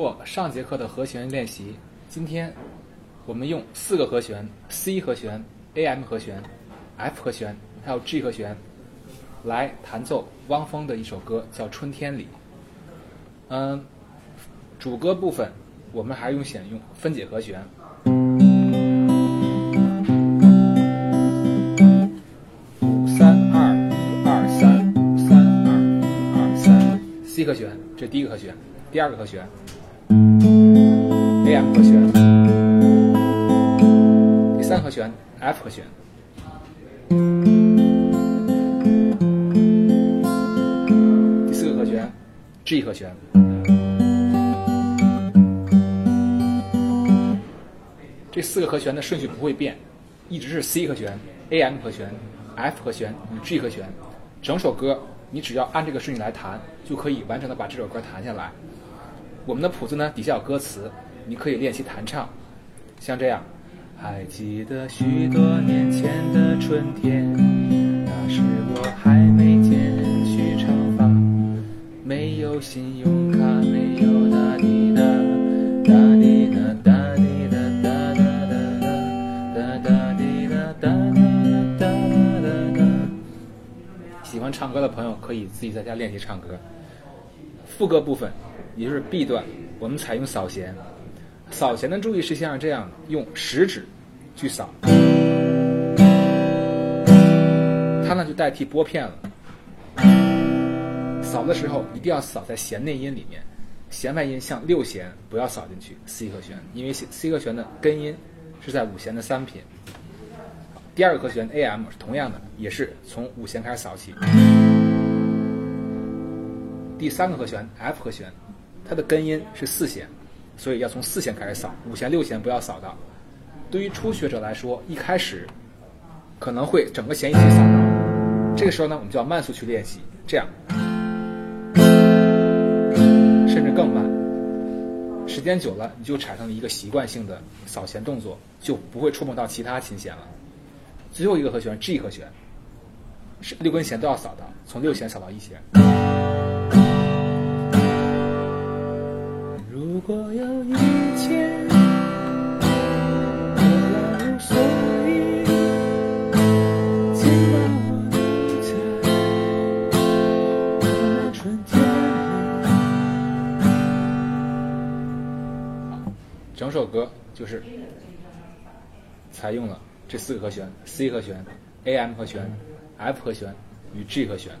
过上节课的和弦练习，今天我们用四个和弦 C 和弦、AM 和弦、F 和弦，还有 G 和弦来弹奏汪峰的一首歌，叫《春天里》。嗯，主歌部分我们还是用选用分解和弦。五三二一二三，五三二一二三，C 和弦，这第一个和弦。第二个和弦，AM 和弦，第三和弦 F 和弦，第四个和弦 G 和弦。这四个和弦的顺序不会变，一直是 C 和弦、AM 和弦、F 和弦与 G 和弦。整首歌你只要按这个顺序来弹，就可以完整的把这首歌弹下来。我们的谱子呢，底下有歌词，你可以练习弹唱，像这样。还记得许多年前的春天，那时我还没剪去长发，没有信用卡，没有哒滴哒，哒滴哒哒滴哒哒哒哒哒哒滴哒哒哒哒哒哒。喜欢唱歌的朋友可以自己在家练习唱歌。副歌部分。也就是 B 段，我们采用扫弦。扫弦的注意事项是这样的：用食指去扫，它呢就代替拨片了。扫的时候一定要扫在弦内音里面，弦外音像六弦不要扫进去 C 和弦，因为 C 和弦的根音是在五弦的三品。第二个和弦 AM 是同样的，也是从五弦开始扫起。第三个和弦 F 和弦。它的根音是四弦，所以要从四弦开始扫，五弦、六弦不要扫到。对于初学者来说，一开始可能会整个弦一起扫到，这个时候呢，我们就要慢速去练习，这样，甚至更慢。时间久了，你就产生了一个习惯性的扫弦动作，就不会触碰到其他琴弦了。最后一个和弦 G 和弦，是六根弦都要扫到，从六弦扫到一弦。如果有一天，整首歌就是采用了这四个和弦：C 和弦、AM 和弦、F 和弦与 G 和弦。